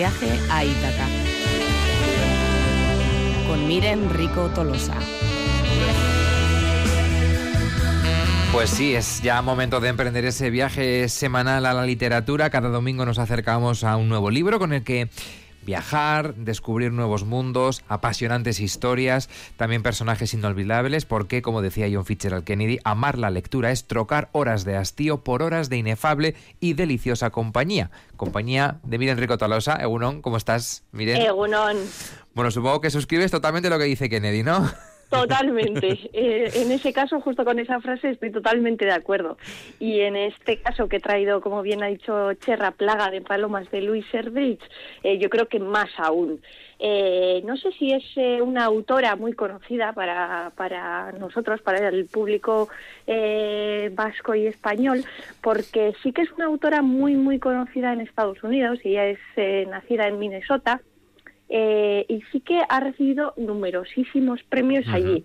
Viaje a Ítaca. Con Miren Rico Tolosa. Pues sí, es ya momento de emprender ese viaje semanal a la literatura. Cada domingo nos acercamos a un nuevo libro con el que viajar, descubrir nuevos mundos, apasionantes historias, también personajes inolvidables, porque, como decía John Fitzgerald Kennedy, amar la lectura es trocar horas de hastío por horas de inefable y deliciosa compañía. Compañía de Miren Rico Tolosa. Egunon, ¿cómo estás, Miren? Egunon. Bueno, supongo que suscribes totalmente lo que dice Kennedy, ¿no? Totalmente. Eh, en ese caso, justo con esa frase, estoy totalmente de acuerdo. Y en este caso que he traído, como bien ha dicho Cherra, Plaga de Palomas de Luis Erdrich, eh, yo creo que más aún. Eh, no sé si es una autora muy conocida para, para nosotros, para el público vasco y español, porque sí que es una autora muy, muy conocida en Estados Unidos. Ella es nacida en Minnesota eh, y sí que ha recibido numerosísimos premios allí.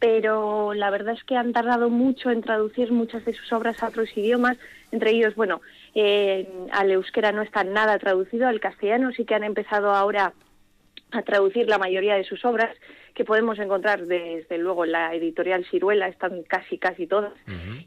Pero la verdad es que han tardado mucho en traducir muchas de sus obras a otros idiomas, entre ellos, bueno, eh, al euskera no está nada traducido, al castellano sí que han empezado ahora a traducir la mayoría de sus obras que podemos encontrar desde luego en la editorial Ciruela, están casi casi todas.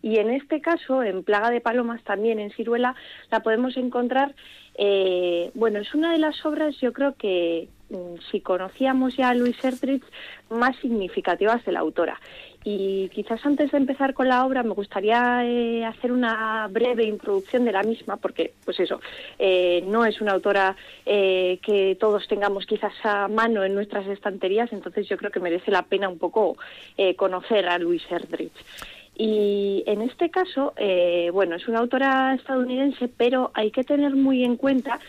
Y en este caso, en Plaga de Palomas, también en Ciruela, la podemos encontrar, eh, bueno, es una de las obras yo creo que mm, si conocíamos ya a Luis Erdrich, más significativas de la autora. Y quizás antes de empezar con la obra me gustaría eh, hacer una breve introducción de la misma, porque, pues eso, eh, no es una autora eh, que todos tengamos quizás a mano en nuestras estanterías, entonces yo creo que merece la pena un poco conocer a Louise Erdrich. Y en este caso, bueno, es una autora estadounidense, pero hay que tener muy en cuenta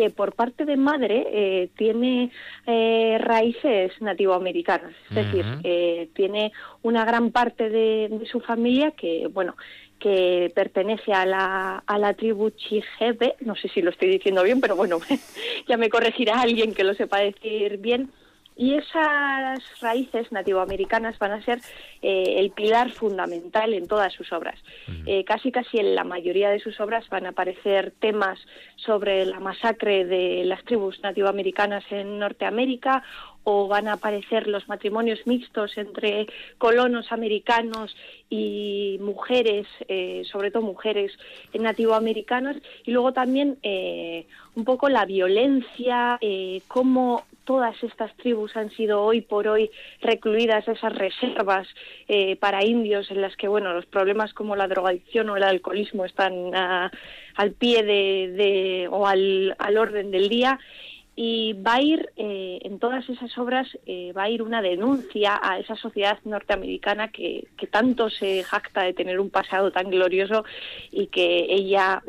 que por parte de madre eh, tiene eh, raíces nativoamericanas, es decir, eh, tiene una gran parte de, su familia que, bueno, que pertenece a la, a la tribu Chijebe, no sé si lo estoy diciendo bien, pero bueno, ya me corregirá alguien que lo sepa decir bien, y esas raíces nativoamericanas van a ser eh, el pilar fundamental en todas sus obras. Eh, casi casi en la mayoría de sus obras van a aparecer temas sobre la masacre de las tribus nativoamericanas en Norteamérica o van a aparecer los matrimonios mixtos entre colonos americanos y mujeres, eh, sobre todo mujeres nativoamericanas, y luego también un poco la violencia, cómo todas estas tribus han sido hoy por hoy recluidas esas reservas eh, para indios en las que bueno los problemas como la drogadicción o el alcoholismo están al pie de, o al, orden del día. Y va a ir eh, en todas esas obras eh, va a ir una denuncia a esa sociedad norteamericana que, que, tanto se jacta de tener un pasado tan glorioso y que ella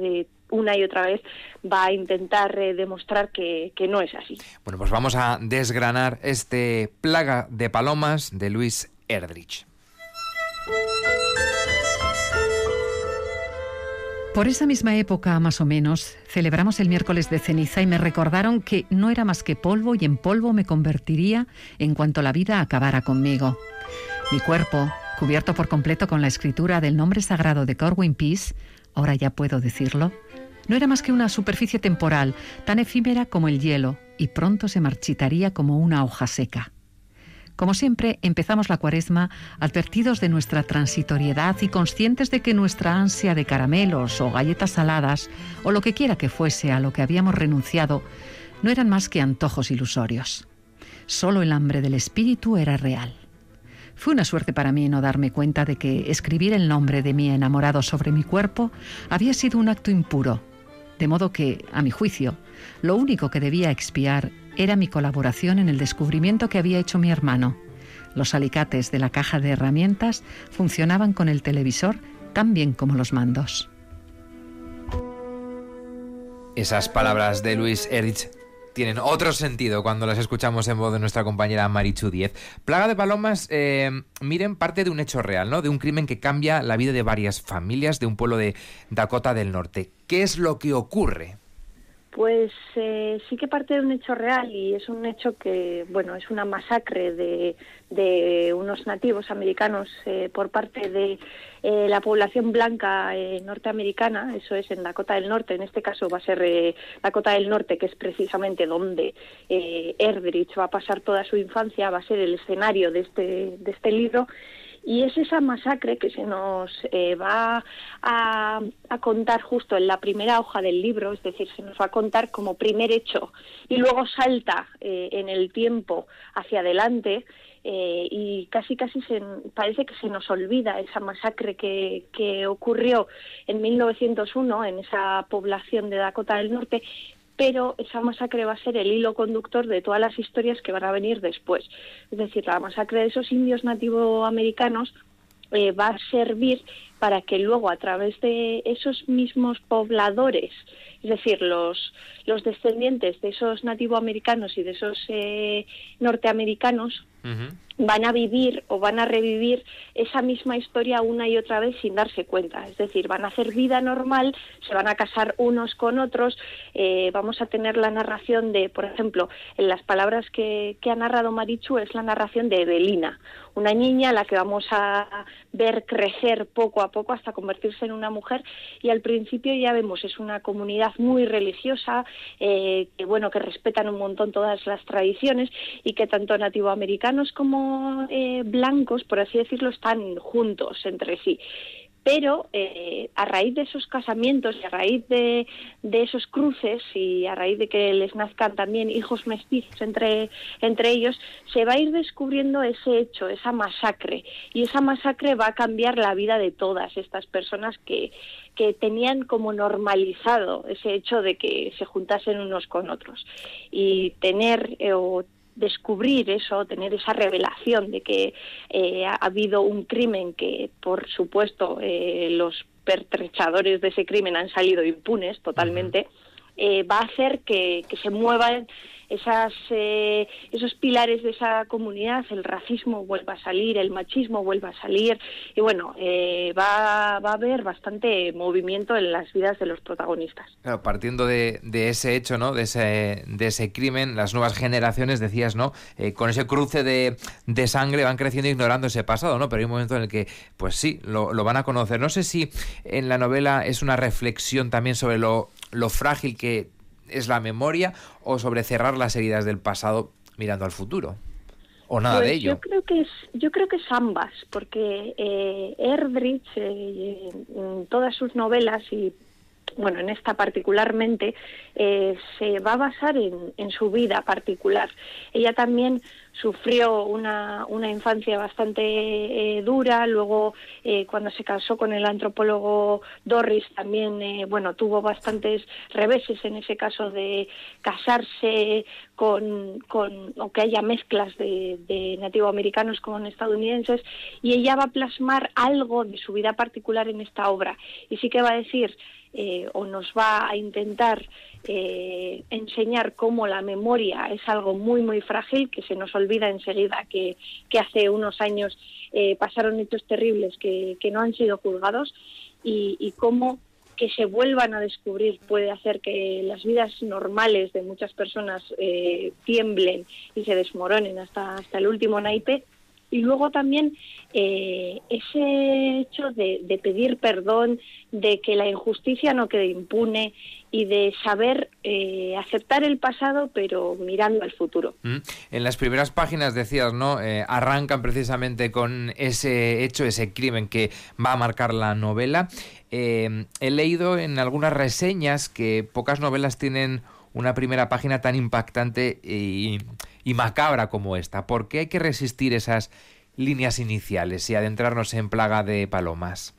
una y otra vez va a intentar eh, demostrar que, que, no es así. Bueno, pues vamos a desgranar este Plaga de Palomas de Luis Erdrich. Por esa misma época, más o menos, celebramos el miércoles de ceniza y me recordaron que no era más que polvo y en polvo me convertiría en cuanto la vida acabara conmigo. Mi cuerpo, cubierto por completo con la escritura del nombre sagrado de Corwin Peace, ahora ya puedo decirlo, no era más que una superficie temporal, tan efímera como el hielo, y pronto se marchitaría como una hoja seca. Como siempre, empezamos la cuaresma advertidos de nuestra transitoriedad y conscientes de que nuestra ansia de caramelos o galletas saladas, o lo que quiera que fuese a lo que habíamos renunciado, no eran más que antojos ilusorios. Solo el hambre del espíritu era real. Fue una suerte para mí no darme cuenta de que escribir el nombre de mi enamorado sobre mi cuerpo había sido un acto impuro, de modo que, a mi juicio, lo único que debía expiar era mi colaboración en el descubrimiento que había hecho mi hermano. Los alicates de la caja de herramientas funcionaban con el televisor tan bien como los mandos. Esas palabras de Luis Erich tienen otro sentido cuando las escuchamos en voz de nuestra compañera Marichu Diez. Plaga de Palomas, eh, miren, parte de un hecho real, ¿no? De un crimen que cambia la vida de varias familias de un pueblo de Dakota del Norte. ¿Qué es lo que ocurre? Pues eh, sí que parte de un hecho real y es un hecho que, bueno, es una masacre de, de unos nativos americanos eh, por parte de eh, la población blanca norteamericana, eso es en Dakota del Norte, en este caso va a ser Dakota del Norte, que es precisamente donde Erdrich va a pasar toda su infancia, va a ser el escenario de este, de este libro y es esa masacre que se nos eh, va a, contar justo en la primera hoja del libro, es decir, se nos va a contar como primer hecho y luego salta eh, en el tiempo hacia adelante. Eh, y casi casi se, parece que se nos olvida esa masacre que, que ocurrió en 1901 en esa población de Dakota del Norte pero esa masacre va a ser el hilo conductor de todas las historias que van a venir después. Es decir, la masacre de esos indios nativoamericanos eh, va a servir para que luego a través de esos mismos pobladores, es decir, los, los descendientes de esos nativoamericanos y de esos eh, norteamericanos, van a vivir o van a revivir esa misma historia una y otra vez sin darse cuenta. Es decir, van a hacer vida normal, se van a casar unos con otros, eh, vamos a tener la narración de, por ejemplo, en las palabras que, que ha narrado Marichu es la narración de Evelina, una niña a la que vamos a ver crecer poco a poco hasta convertirse en una mujer. Y al principio ya vemos es una comunidad muy religiosa eh, que bueno que respetan un montón todas las tradiciones y que tanto nativoamericanos como eh, blancos por así decirlo están juntos entre sí pero eh, a raíz de esos casamientos y a raíz de, de, esos cruces y a raíz de que les nazcan también hijos mestizos entre, entre ellos, se va a ir descubriendo ese hecho, esa masacre. Y esa masacre va a cambiar la vida de todas estas personas que, que tenían como normalizado ese hecho de que se juntasen unos con otros. Y tener eh, descubrir eso, tener esa revelación de que eh, ha habido un crimen que, por supuesto, eh, los pertrechadores de ese crimen han salido impunes totalmente, eh, va a hacer que, que se muevan esas, eh, esos pilares de esa comunidad, el racismo vuelva a salir, el machismo vuelva a salir y bueno, eh, va, va, a haber bastante movimiento en las vidas de los protagonistas. partiendo de, de, ese hecho, ¿no? De ese, de ese crimen, las nuevas generaciones, decías, ¿no? Eh, con ese cruce de, de, sangre van creciendo ignorando ese pasado, ¿no? Pero hay un momento en el que, pues sí, lo, lo van a conocer. No sé si en la novela es una reflexión también sobre lo, lo frágil que es la memoria o sobre cerrar las heridas del pasado mirando al futuro? ¿O nada de pues ello? Yo creo que es, yo creo que es ambas, porque eh, Erdrich, eh, en todas sus novelas y bueno, en esta particularmente, eh, se va a basar en, en, su vida particular. Ella también sufrió una, una infancia bastante eh, dura, luego eh, cuando se casó con el antropólogo Dorris también, eh, bueno, tuvo bastantes reveses en ese caso de casarse con, con o que haya mezclas de, de nativoamericanos con estadounidenses. Y ella va a plasmar algo de su vida particular en esta obra. Y sí que va a decir eh, o nos va a intentar eh, enseñar cómo la memoria es algo muy, muy frágil, que se nos enseguida que, hace unos años eh, pasaron hechos terribles que, no han sido juzgados y, y cómo que se vuelvan a descubrir puede hacer que las vidas normales de muchas personas eh, tiemblen y se desmoronen. Hasta, hasta el último naipe y luego también eh, ese hecho de, pedir perdón, de que la injusticia no quede impune y de saber eh, aceptar el pasado pero mirando al futuro. Mm. En las primeras páginas decías, ¿no? Eh, arrancan precisamente con ese hecho, ese crimen que va a marcar la novela. he leído en algunas reseñas que pocas novelas tienen una primera página tan impactante y, macabra como esta? ¿Por qué hay que resistir esas líneas iniciales y adentrarnos en Plaga de Palomas?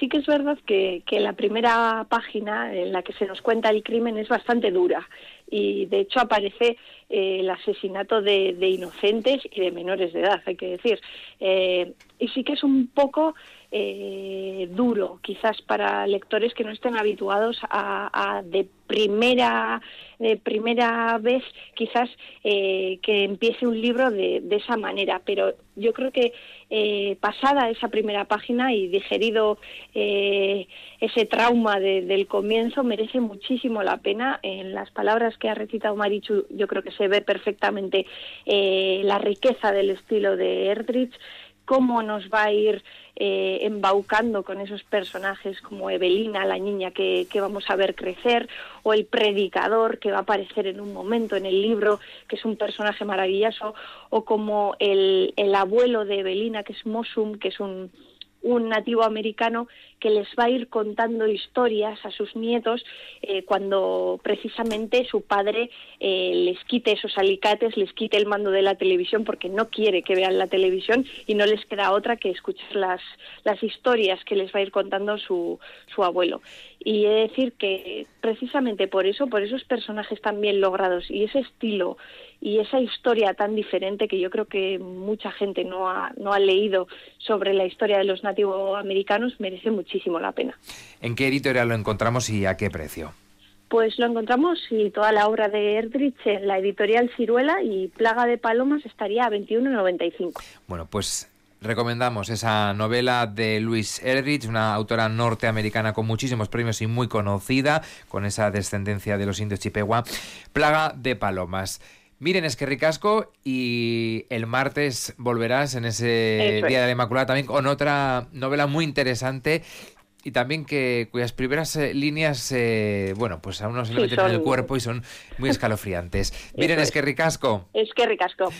Sí que es verdad que, que, la primera página en la que se nos cuenta el crimen es bastante dura y de hecho aparece eh, el asesinato de, inocentes y de menores de edad, hay que decir. Eh, y sí que es un poco eh, duro, quizás para lectores que no estén habituados a, de primera de primera vez, quizás eh, que empiece un libro de, esa manera. Pero yo creo que eh, pasada esa primera página y digerido ese trauma del comienzo, merece muchísimo la pena. En las palabras que ha recitado Marichu, yo creo que se ve perfectamente la riqueza del estilo de Erdrich cómo nos va a ir eh, embaucando con esos personajes como Evelina, la niña que, vamos a ver crecer, o el predicador que va a aparecer en un momento en el libro, que es un personaje maravilloso, o como el, el abuelo de Evelina, que es Mosum, que es un, un nativo americano que les va a ir contando historias a sus nietos eh, cuando precisamente su padre eh, les quite esos alicates, les quite el mando de la televisión porque no quiere que vean la televisión y no les queda otra que escuchar las, las historias que les va a ir contando su, su abuelo. Y he de decir que precisamente por eso, por esos personajes tan bien logrados y ese estilo y esa historia tan diferente que yo creo que mucha gente no ha, no ha leído sobre la historia de los nativos americanos merece muchísimo la pena. ¿En qué editorial lo encontramos y a qué precio? Pues lo encontramos y toda la obra de Erdrich en la editorial Ciruela y Plaga de Palomas estaría a 21,95. Bueno, pues recomendamos esa novela de Louise Erdrich, una autora norteamericana con muchísimos premios y muy conocida, con esa descendencia de los indios Chippewa, Plaga de Palomas. Miren, es que ricasco y el martes volverás en ese Día de la Inmaculada también con otra novela muy interesante y también que cuyas primeras eh, líneas, eh, bueno, pues a uno se le meten en el cuerpo y son muy escalofriantes. Miren, es que ricasco. Es que ricasco.